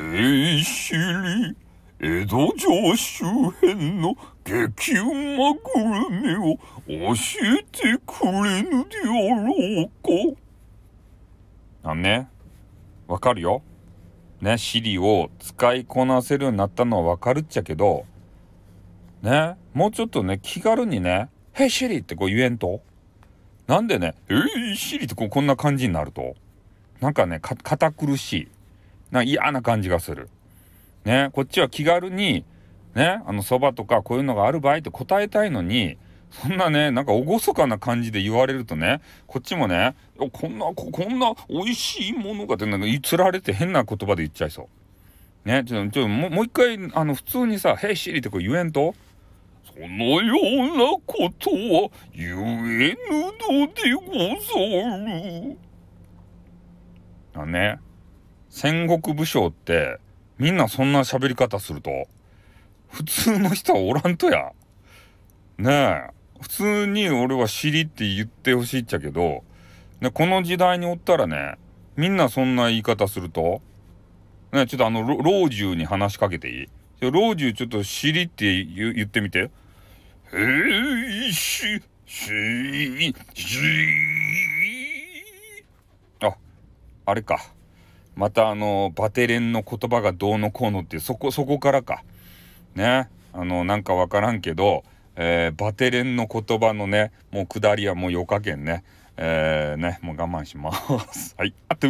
へいしり、江戸城周辺の激うまグルメを教えてくれぬであろうか。あね、わかるよ。ね、シリを使いこなせるようになったのはわかるっちゃけど、ね、もうちょっとね、気軽にね、へいシリってこう言えんと。なんでね、へいシリってこうこんな感じになると。なんかね、堅苦しい。な嫌な感じがする。ね、こっちは気軽に、ね、あの、そばとかこういうのがある場合って答えたいのに、そんなね、なんか厳かな感じで言われるとね、こっちもね、こんな、こんな美味しいものがってなんかつられて変な言葉で言っちゃいそう。ね、ちょ、ちょ、もう一回、あの、普通にさ、へいシリってこう言えんと？そのようなことは言えぬのでござる。あね、戦国武将ってみんなそんな喋り方すると普通の人はおらんとや。ねえ。普通に俺は尻って言ってほしいっちゃけど、ね、この時代におったらね、みんなそんな言い方すると、ね、ちょっとあの、老中に話しかけていい？老中ちょっと尻って言ってみて。へいし、し、し、あ、あれか。またあの、バテレンの言葉がどうのこうのってそこ、そこからか。ね。あの、なんか分からんけど、えー、バテレンの言葉のね、もう下りはもうよかけんね。えー、ね、もう我慢します。はい、あと。